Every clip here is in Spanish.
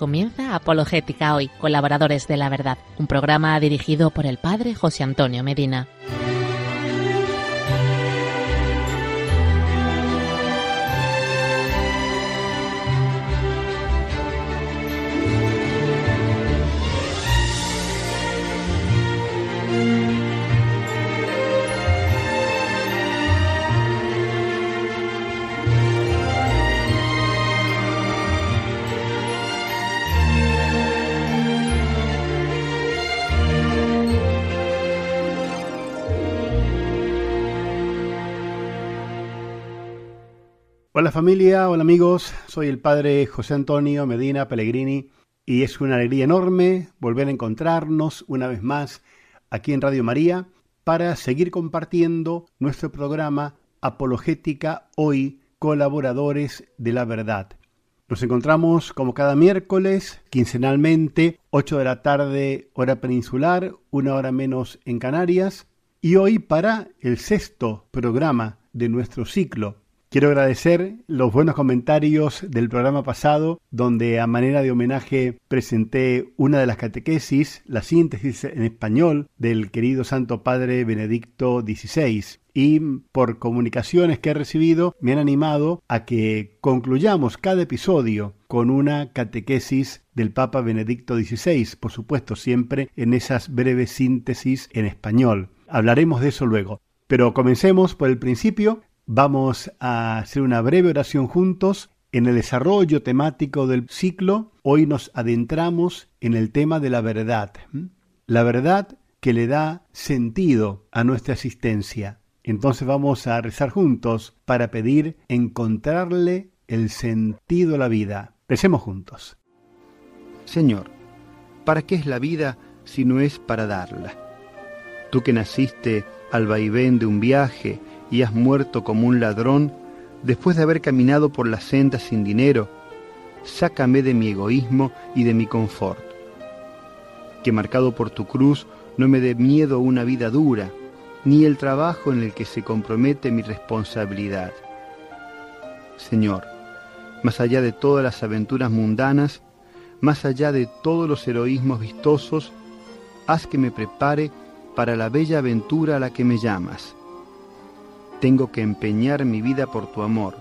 Comienza Apologética hoy, colaboradores de la verdad, un programa dirigido por el padre José Antonio Medina. Hola familia, hola amigos, soy el padre José Antonio Medina Pellegrini y es una alegría enorme volver a encontrarnos una vez más aquí en Radio María para seguir compartiendo nuestro programa Apologética Hoy, colaboradores de la verdad. Nos encontramos como cada miércoles, quincenalmente, 8 de la tarde, hora peninsular, una hora menos en Canarias, y hoy para el sexto programa de nuestro ciclo Quiero agradecer los buenos comentarios del programa pasado, donde a manera de homenaje presenté una de las catequesis, la síntesis en español del querido Santo Padre Benedicto XVI. Y por comunicaciones que he recibido me han animado a que concluyamos cada episodio con una catequesis del Papa Benedicto XVI, por supuesto siempre en esas breves síntesis en español. Hablaremos de eso luego. Pero comencemos por el principio Vamos a hacer una breve oración juntos. En el desarrollo temático del ciclo, hoy nos adentramos en el tema de la verdad. La verdad que le da sentido a nuestra existencia. Entonces vamos a rezar juntos para pedir encontrarle el sentido a la vida. Recemos juntos. Señor, ¿para qué es la vida si no es para darla? Tú que naciste al vaivén de un viaje, y has muerto como un ladrón después de haber caminado por la senda sin dinero, sácame de mi egoísmo y de mi confort. Que marcado por tu cruz no me dé miedo una vida dura, ni el trabajo en el que se compromete mi responsabilidad. Señor, más allá de todas las aventuras mundanas, más allá de todos los heroísmos vistosos, haz que me prepare para la bella aventura a la que me llamas tengo que empeñar mi vida por tu amor.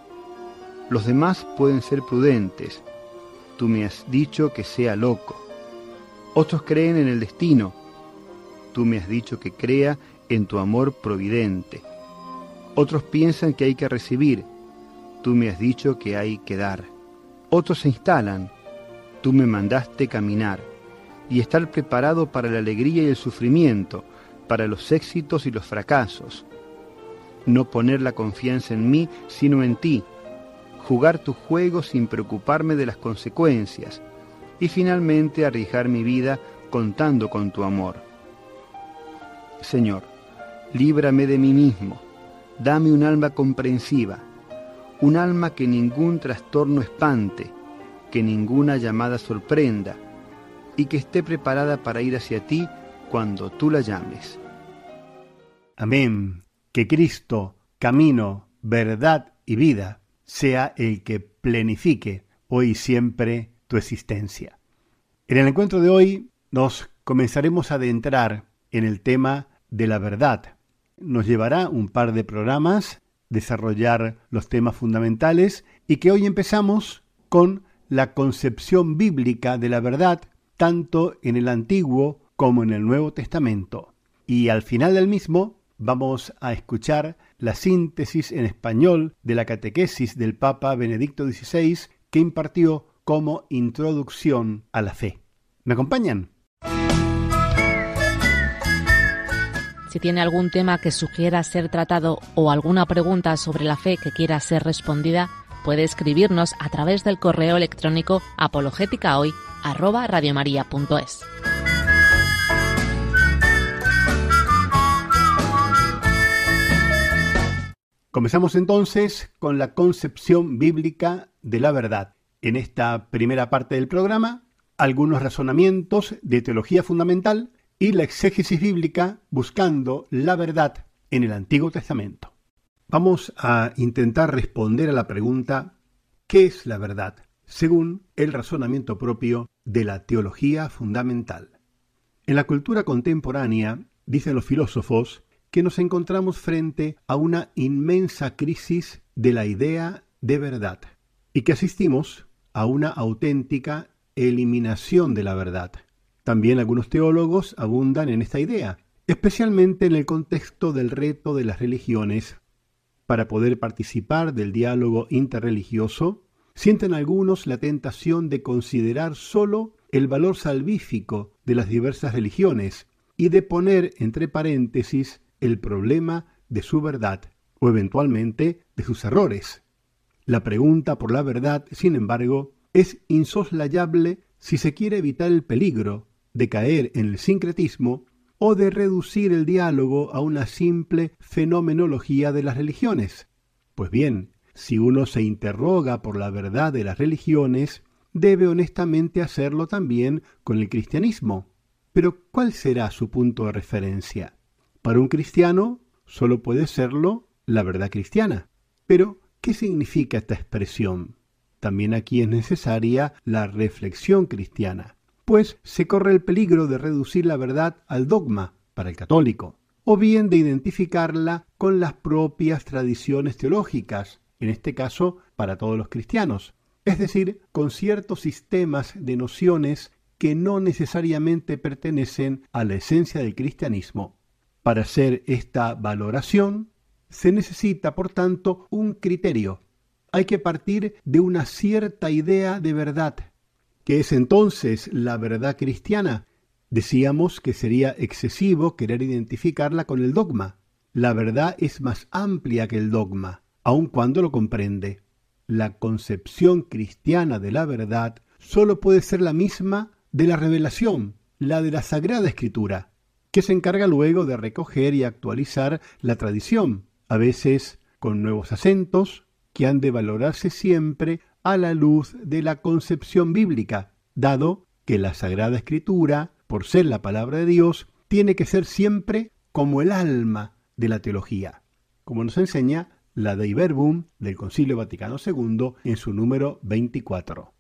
Los demás pueden ser prudentes. Tú me has dicho que sea loco. Otros creen en el destino. Tú me has dicho que crea en tu amor providente. Otros piensan que hay que recibir. Tú me has dicho que hay que dar. Otros se instalan. Tú me mandaste caminar y estar preparado para la alegría y el sufrimiento, para los éxitos y los fracasos no poner la confianza en mí, sino en ti, jugar tu juego sin preocuparme de las consecuencias, y finalmente arriesgar mi vida contando con tu amor. Señor, líbrame de mí mismo, dame un alma comprensiva, un alma que ningún trastorno espante, que ninguna llamada sorprenda, y que esté preparada para ir hacia ti cuando tú la llames. Amén que Cristo, camino, verdad y vida, sea el que plenifique hoy y siempre tu existencia. En el encuentro de hoy nos comenzaremos a adentrar en el tema de la verdad. Nos llevará un par de programas desarrollar los temas fundamentales y que hoy empezamos con la concepción bíblica de la verdad tanto en el Antiguo como en el Nuevo Testamento. Y al final del mismo vamos a escuchar la síntesis en español de la catequesis del Papa Benedicto XVI que impartió como introducción a la fe. ¿Me acompañan? Si tiene algún tema que sugiera ser tratado o alguna pregunta sobre la fe que quiera ser respondida, puede escribirnos a través del correo electrónico apologéticahoy@radiomaria.es. Comenzamos entonces con la concepción bíblica de la verdad. En esta primera parte del programa, algunos razonamientos de teología fundamental y la exégesis bíblica buscando la verdad en el Antiguo Testamento. Vamos a intentar responder a la pregunta ¿qué es la verdad? según el razonamiento propio de la teología fundamental. En la cultura contemporánea, dicen los filósofos, que nos encontramos frente a una inmensa crisis de la idea de verdad y que asistimos a una auténtica eliminación de la verdad. También algunos teólogos abundan en esta idea, especialmente en el contexto del reto de las religiones. Para poder participar del diálogo interreligioso, sienten algunos la tentación de considerar sólo el valor salvífico de las diversas religiones y de poner entre paréntesis el problema de su verdad o eventualmente de sus errores. La pregunta por la verdad, sin embargo, es insoslayable si se quiere evitar el peligro de caer en el sincretismo o de reducir el diálogo a una simple fenomenología de las religiones. Pues bien, si uno se interroga por la verdad de las religiones, debe honestamente hacerlo también con el cristianismo. Pero ¿cuál será su punto de referencia? Para un cristiano solo puede serlo la verdad cristiana. Pero, ¿qué significa esta expresión? También aquí es necesaria la reflexión cristiana, pues se corre el peligro de reducir la verdad al dogma para el católico, o bien de identificarla con las propias tradiciones teológicas, en este caso para todos los cristianos, es decir, con ciertos sistemas de nociones que no necesariamente pertenecen a la esencia del cristianismo. Para hacer esta valoración, se necesita, por tanto, un criterio. Hay que partir de una cierta idea de verdad. ¿Qué es entonces la verdad cristiana? Decíamos que sería excesivo querer identificarla con el dogma. La verdad es más amplia que el dogma, aun cuando lo comprende. La concepción cristiana de la verdad sólo puede ser la misma de la revelación, la de la Sagrada Escritura, que se encarga luego de recoger y actualizar la tradición, a veces con nuevos acentos que han de valorarse siempre a la luz de la concepción bíblica, dado que la Sagrada Escritura, por ser la palabra de Dios, tiene que ser siempre como el alma de la teología, como nos enseña la Dei Verbum del Concilio Vaticano II en su número 24.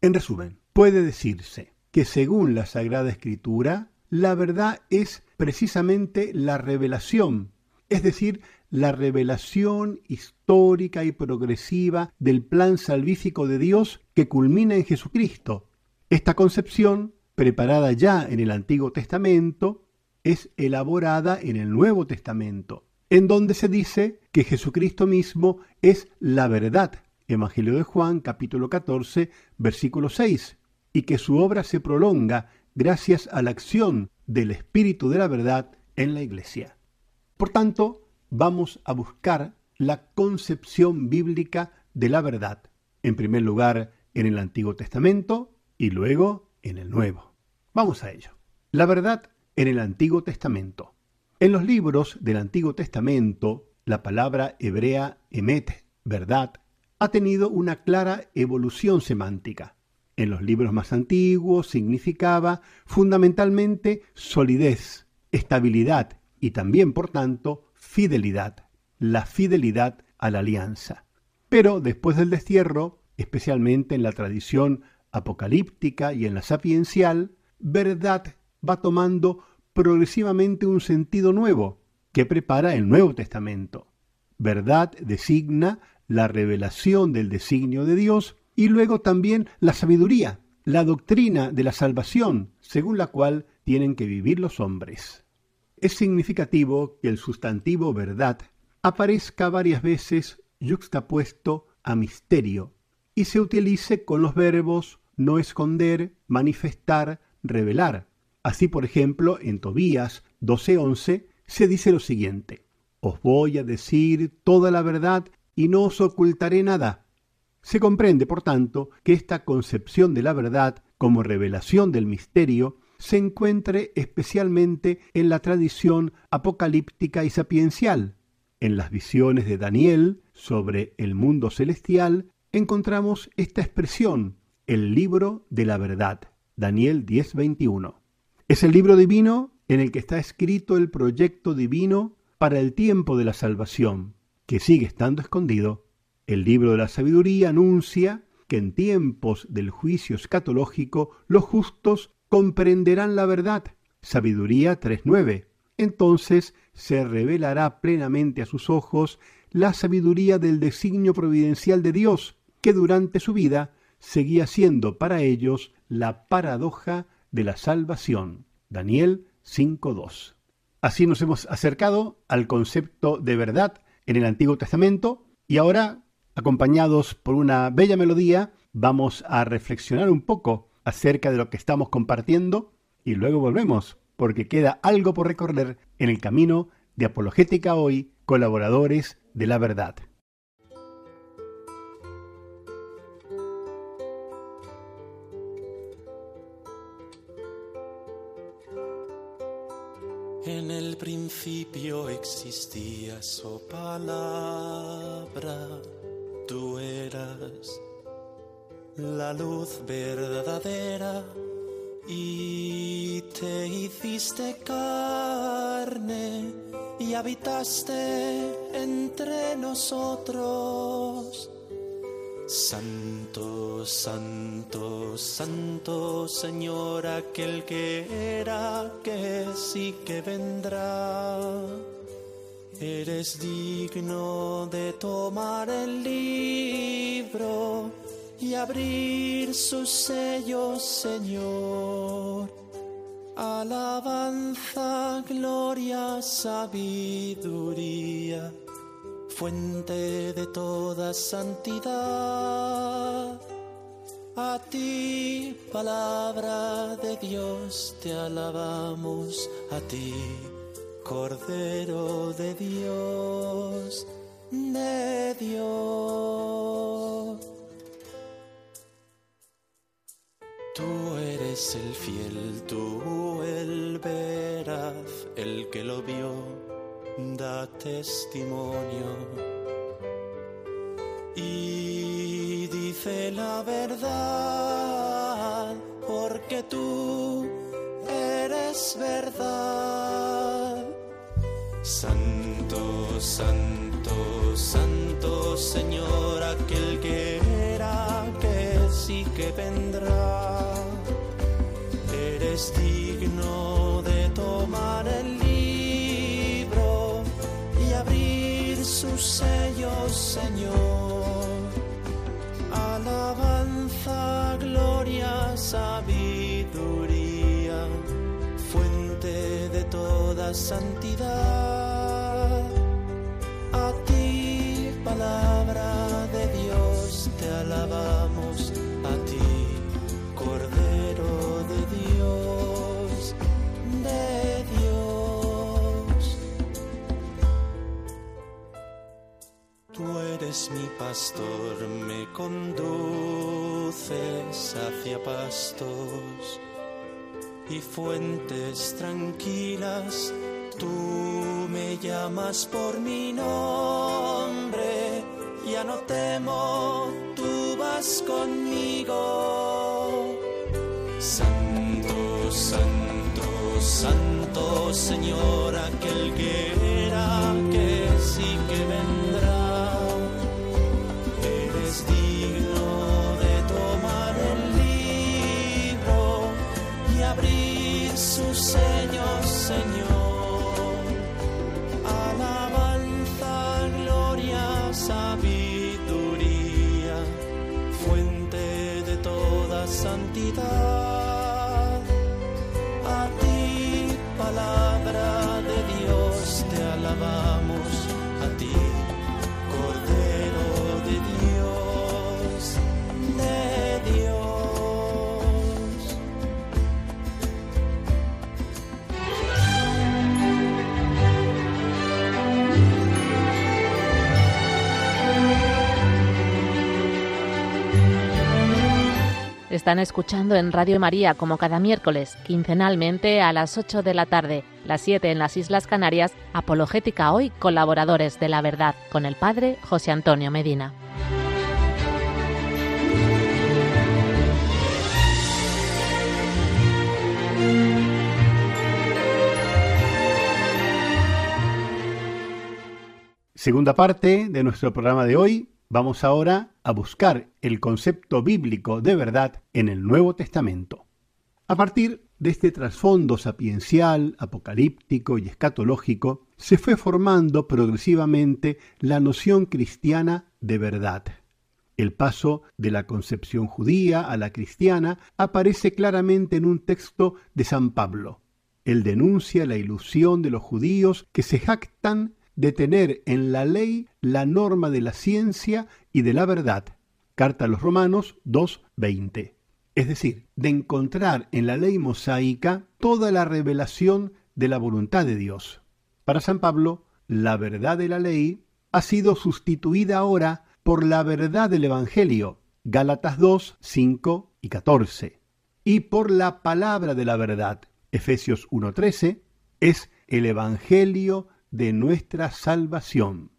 En resumen, puede decirse que según la Sagrada Escritura, la verdad es precisamente la revelación, es decir, la revelación histórica y progresiva del plan salvífico de Dios que culmina en Jesucristo. Esta concepción, preparada ya en el Antiguo Testamento, es elaborada en el Nuevo Testamento, en donde se dice que Jesucristo mismo es la verdad. Evangelio de Juan capítulo 14 versículo 6, y que su obra se prolonga gracias a la acción del Espíritu de la verdad en la Iglesia. Por tanto, vamos a buscar la concepción bíblica de la verdad, en primer lugar en el Antiguo Testamento y luego en el Nuevo. Vamos a ello. La verdad en el Antiguo Testamento. En los libros del Antiguo Testamento, la palabra hebrea emet, verdad, ha tenido una clara evolución semántica. En los libros más antiguos significaba fundamentalmente solidez, estabilidad y también, por tanto, fidelidad, la fidelidad a la alianza. Pero después del destierro, especialmente en la tradición apocalíptica y en la sapiencial, verdad va tomando progresivamente un sentido nuevo que prepara el Nuevo Testamento. Verdad designa la revelación del designio de Dios y luego también la sabiduría, la doctrina de la salvación, según la cual tienen que vivir los hombres. Es significativo que el sustantivo verdad aparezca varias veces yuxtapuesto a misterio y se utilice con los verbos no esconder, manifestar, revelar. Así, por ejemplo, en Tobías 12:11 se dice lo siguiente: Os voy a decir toda la verdad y no os ocultaré nada. Se comprende, por tanto, que esta concepción de la verdad como revelación del misterio se encuentre especialmente en la tradición apocalíptica y sapiencial. En las visiones de Daniel sobre el mundo celestial encontramos esta expresión, el libro de la verdad, Daniel 10:21. Es el libro divino en el que está escrito el proyecto divino para el tiempo de la salvación, que sigue estando escondido. El libro de la sabiduría anuncia que en tiempos del juicio escatológico los justos comprenderán la verdad. Sabiduría 3.9. Entonces se revelará plenamente a sus ojos la sabiduría del designio providencial de Dios, que durante su vida seguía siendo para ellos la paradoja de la salvación. Daniel 5.2. Así nos hemos acercado al concepto de verdad en el Antiguo Testamento y ahora, acompañados por una bella melodía, vamos a reflexionar un poco acerca de lo que estamos compartiendo y luego volvemos, porque queda algo por recorrer en el camino de Apologética Hoy, colaboradores de la verdad. En el principio existía su palabra, tú eras la luz verdadera y te hiciste carne y habitaste entre nosotros. Santo, santo, santo Señor, aquel que era, que sí que vendrá. Eres digno de tomar el libro y abrir sus sellos, Señor. Alabanza, gloria, sabiduría fuente de toda santidad. A ti, palabra de Dios, te alabamos, a ti, Cordero de Dios, de Dios. Tú eres el fiel, tú el veraz, el que lo vio da testimonio y dice la verdad, porque tú eres verdad. Santo, santo, santo Señor, aquel que era, que sí que vendrá. Eres digno de tomar el sus sellos, Señor. Alabanza, gloria, sabiduría, fuente de toda santidad. Pastor, me conduces hacia pastos y fuentes tranquilas. Tú me llamas por mi nombre, ya no temo, tú vas conmigo. Santo, santo, santo Señor, aquel que Están escuchando en Radio María como cada miércoles, quincenalmente a las 8 de la tarde, las 7 en las Islas Canarias, Apologética Hoy, colaboradores de la verdad, con el Padre José Antonio Medina. Segunda parte de nuestro programa de hoy, Vamos ahora a buscar el concepto bíblico de verdad en el Nuevo Testamento. A partir de este trasfondo sapiencial, apocalíptico y escatológico, se fue formando progresivamente la noción cristiana de verdad. El paso de la concepción judía a la cristiana aparece claramente en un texto de San Pablo. Él denuncia la ilusión de los judíos que se jactan de tener en la ley la norma de la ciencia y de la verdad. Carta a los Romanos 2.20. Es decir, de encontrar en la ley mosaica toda la revelación de la voluntad de Dios. Para San Pablo, la verdad de la ley ha sido sustituida ahora por la verdad del Evangelio, Gálatas 2, 5 y 14, y por la palabra de la verdad, Efesios 1.13, es el Evangelio de nuestra salvación.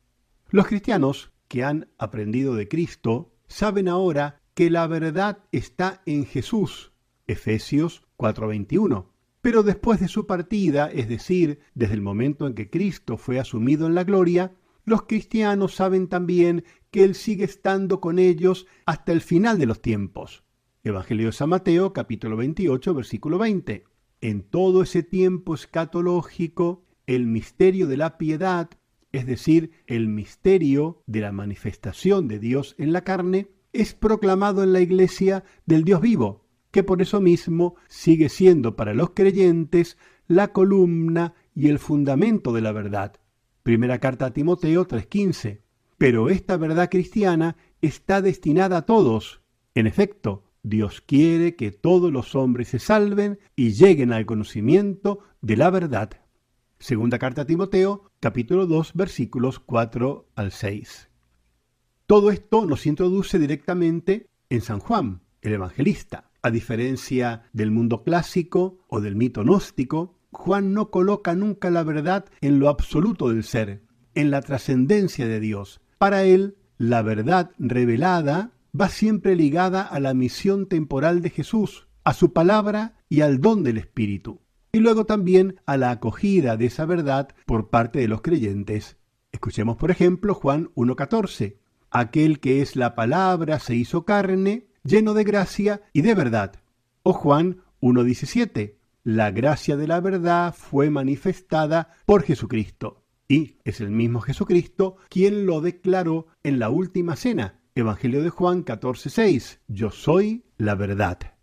Los cristianos que han aprendido de Cristo saben ahora que la verdad está en Jesús, Efesios 4.21. Pero después de su partida, es decir, desde el momento en que Cristo fue asumido en la gloria, los cristianos saben también que Él sigue estando con ellos hasta el final de los tiempos. Evangelio de San Mateo, capítulo 28, versículo 20. En todo ese tiempo escatológico, el misterio de la piedad, es decir, el misterio de la manifestación de Dios en la carne, es proclamado en la iglesia del Dios vivo, que por eso mismo sigue siendo para los creyentes la columna y el fundamento de la verdad. Primera carta a Timoteo 3:15. Pero esta verdad cristiana está destinada a todos. En efecto, Dios quiere que todos los hombres se salven y lleguen al conocimiento de la verdad. Segunda carta a Timoteo, capítulo 2, versículos 4 al 6. Todo esto nos introduce directamente en San Juan, el evangelista. A diferencia del mundo clásico o del mito gnóstico, Juan no coloca nunca la verdad en lo absoluto del ser, en la trascendencia de Dios. Para él, la verdad revelada va siempre ligada a la misión temporal de Jesús, a su palabra y al don del Espíritu, y luego también a la acogida de esa verdad por parte de los creyentes. Escuchemos por ejemplo Juan 1.14. Aquel que es la palabra se hizo carne, lleno de gracia y de verdad. O Juan 1.17 la gracia de la verdad fue manifestada por Jesucristo. Y es el mismo Jesucristo quien lo declaró en la última cena. Evangelio de Juan 14:6. Yo soy la verdad.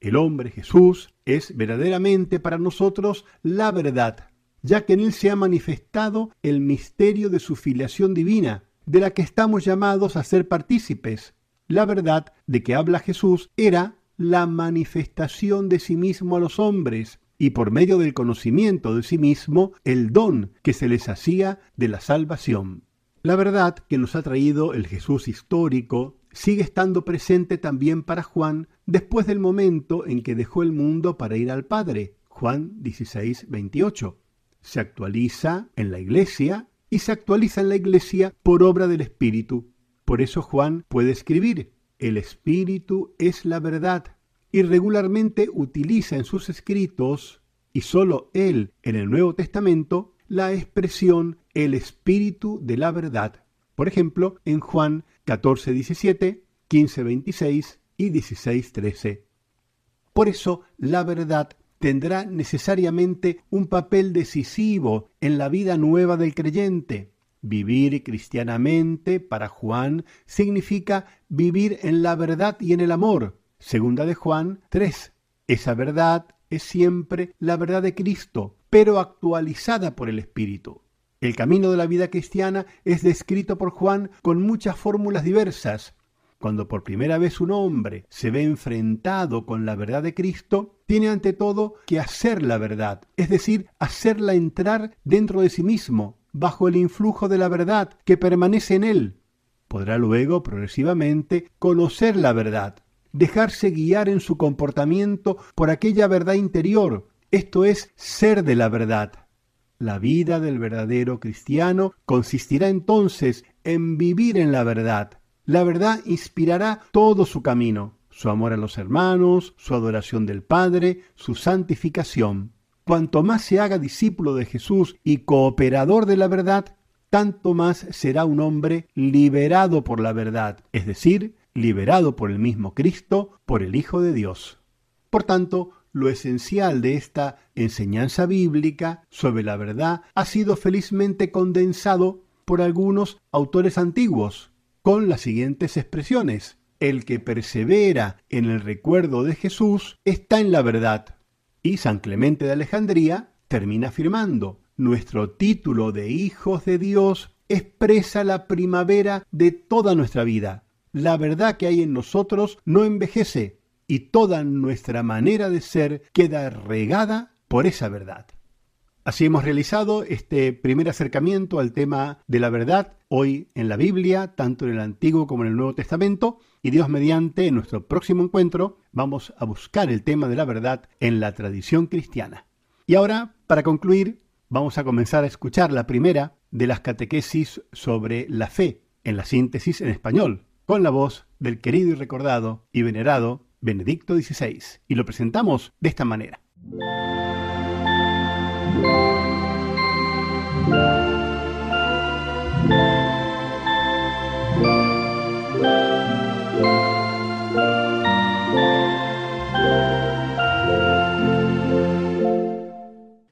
El hombre Jesús es verdaderamente para nosotros la verdad, ya que en él se ha manifestado el misterio de su filiación divina, de la que estamos llamados a ser partícipes. La verdad de que habla Jesús era la manifestación de sí mismo a los hombres y por medio del conocimiento de sí mismo el don que se les hacía de la salvación. La verdad que nos ha traído el Jesús histórico sigue estando presente también para Juan después del momento en que dejó el mundo para ir al Padre. Juan 16, 28. Se actualiza en la iglesia y se actualiza en la iglesia por obra del Espíritu. Por eso Juan puede escribir, el Espíritu es la verdad y regularmente utiliza en sus escritos, y sólo él en el Nuevo Testamento, la expresión el Espíritu de la verdad. Por ejemplo, en Juan 14, 17, 15, 26 y 16, 13. Por eso, la verdad tendrá necesariamente un papel decisivo en la vida nueva del creyente, Vivir cristianamente para Juan significa vivir en la verdad y en el amor. Segunda de Juan 3. Esa verdad es siempre la verdad de Cristo, pero actualizada por el Espíritu. El camino de la vida cristiana es descrito por Juan con muchas fórmulas diversas. Cuando por primera vez un hombre se ve enfrentado con la verdad de Cristo, tiene ante todo que hacer la verdad, es decir, hacerla entrar dentro de sí mismo, bajo el influjo de la verdad que permanece en él. Podrá luego, progresivamente, conocer la verdad, dejarse guiar en su comportamiento por aquella verdad interior, esto es, ser de la verdad. La vida del verdadero cristiano consistirá entonces en vivir en la verdad. La verdad inspirará todo su camino, su amor a los hermanos, su adoración del Padre, su santificación. Cuanto más se haga discípulo de Jesús y cooperador de la verdad, tanto más será un hombre liberado por la verdad, es decir, liberado por el mismo Cristo, por el Hijo de Dios. Por tanto, lo esencial de esta enseñanza bíblica sobre la verdad ha sido felizmente condensado por algunos autores antiguos, con las siguientes expresiones. El que persevera en el recuerdo de Jesús está en la verdad. Y San Clemente de Alejandría termina afirmando, nuestro título de hijos de Dios expresa la primavera de toda nuestra vida. La verdad que hay en nosotros no envejece y toda nuestra manera de ser queda regada por esa verdad. Así hemos realizado este primer acercamiento al tema de la verdad hoy en la Biblia, tanto en el Antiguo como en el Nuevo Testamento, y Dios mediante en nuestro próximo encuentro vamos a buscar el tema de la verdad en la tradición cristiana. Y ahora, para concluir, vamos a comenzar a escuchar la primera de las catequesis sobre la fe, en la síntesis en español, con la voz del querido y recordado y venerado Benedicto XVI, y lo presentamos de esta manera.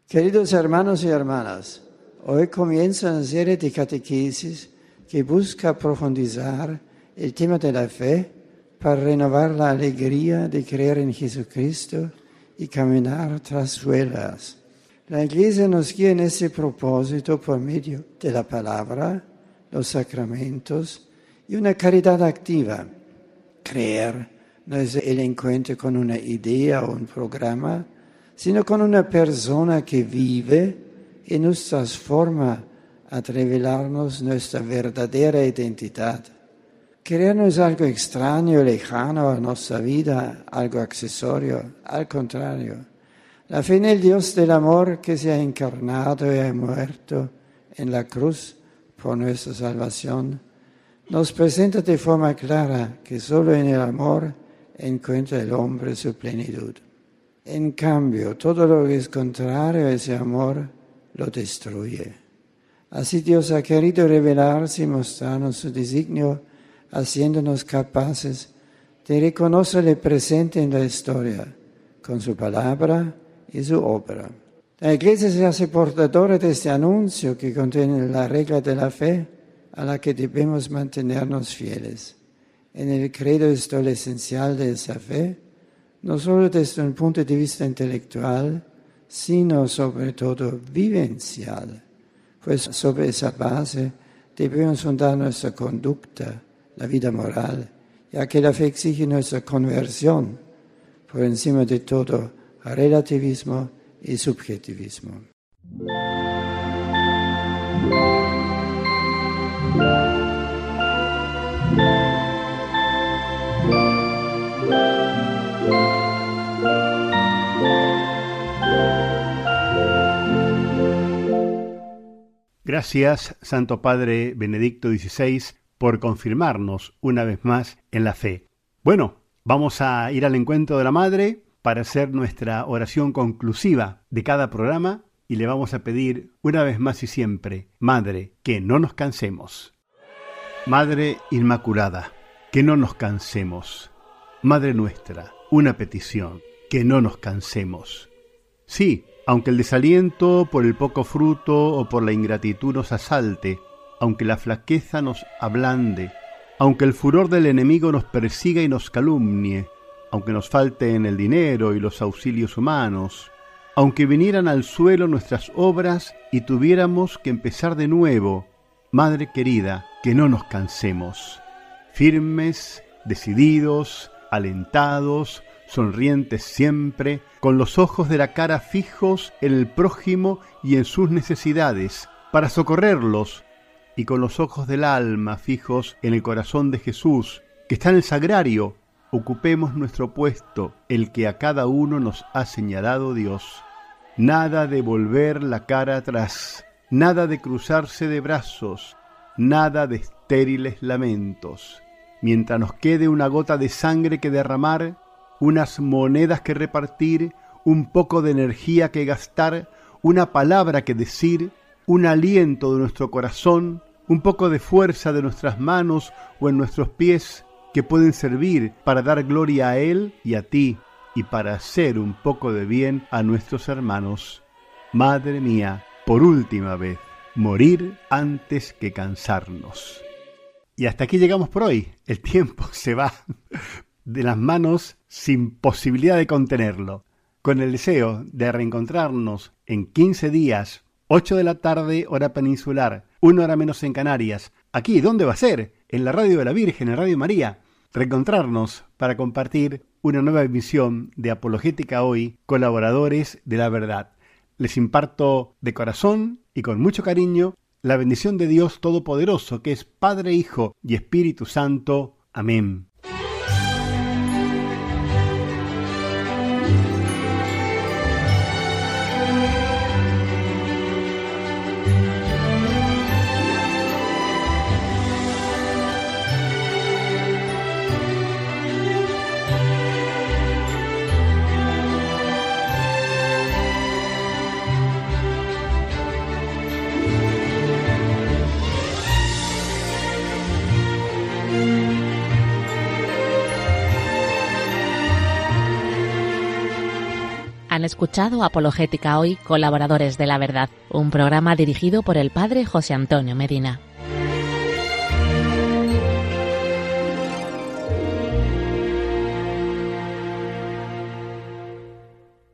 Queridos hermanos y hermanas, hoy comienza una serie de catequesis que busca profundizar el tema de la fe para renovar la alegría de creer en Jesucristo y caminar tras su La Iglesia nos guía en ese propósito por medio de la palabra, los sacramentos y una caridad activa. Creer no es el encuentro con una idea o un programa, sino con una persona que vive y nos transforma a revelarnos nuestra verdadera identidad. Creer no es algo extraño, lejano a nuestra vida, algo accesorio, al contrario. La fe en el Dios del amor que se ha encarnado y ha muerto en la cruz por nuestra salvación, nos presenta de forma clara que solo en el amor encuentra el hombre su plenitud. En cambio, todo lo que es contrario a ese amor lo destruye. Así Dios ha querido revelarse y mostrarnos su designio haciéndonos capaces de reconocerle presente en la historia, con su palabra y su obra. La Iglesia se hace portadora de este anuncio que contiene la regla de la fe a la que debemos mantenernos fieles. En el credo está lo esencial de esa fe, no solo desde un punto de vista intelectual, sino sobre todo vivencial, pues sobre esa base debemos fundar nuestra conducta, la vida moral, ya que la fe exige nuestra conversión, por encima de todo relativismo y subjetivismo. Gracias, Santo Padre Benedicto XVI, por confirmarnos una vez más en la fe. Bueno, vamos a ir al encuentro de la Madre para hacer nuestra oración conclusiva de cada programa y le vamos a pedir una vez más y siempre, Madre, que no nos cansemos. Madre Inmaculada, que no nos cansemos. Madre nuestra, una petición, que no nos cansemos. Sí, aunque el desaliento por el poco fruto o por la ingratitud nos asalte, aunque la flaqueza nos ablande, aunque el furor del enemigo nos persiga y nos calumnie, aunque nos falten el dinero y los auxilios humanos, aunque vinieran al suelo nuestras obras y tuviéramos que empezar de nuevo, Madre querida, que no nos cansemos, firmes, decididos, alentados, sonrientes siempre, con los ojos de la cara fijos en el prójimo y en sus necesidades, para socorrerlos y con los ojos del alma fijos en el corazón de Jesús, que está en el sagrario, ocupemos nuestro puesto, el que a cada uno nos ha señalado Dios. Nada de volver la cara atrás, nada de cruzarse de brazos, nada de estériles lamentos. Mientras nos quede una gota de sangre que derramar, unas monedas que repartir, un poco de energía que gastar, una palabra que decir, un aliento de nuestro corazón, un poco de fuerza de nuestras manos o en nuestros pies que pueden servir para dar gloria a Él y a ti y para hacer un poco de bien a nuestros hermanos. Madre mía, por última vez, morir antes que cansarnos. Y hasta aquí llegamos por hoy. El tiempo se va de las manos sin posibilidad de contenerlo. Con el deseo de reencontrarnos en 15 días, 8 de la tarde, hora peninsular, una hora menos en Canarias. Aquí, ¿dónde va a ser? En la Radio de la Virgen, en Radio María. Reencontrarnos para compartir una nueva emisión de Apologética Hoy, colaboradores de la verdad. Les imparto de corazón y con mucho cariño la bendición de Dios Todopoderoso, que es Padre, Hijo y Espíritu Santo. Amén. Escuchado Apologética Hoy, colaboradores de la verdad, un programa dirigido por el padre José Antonio Medina.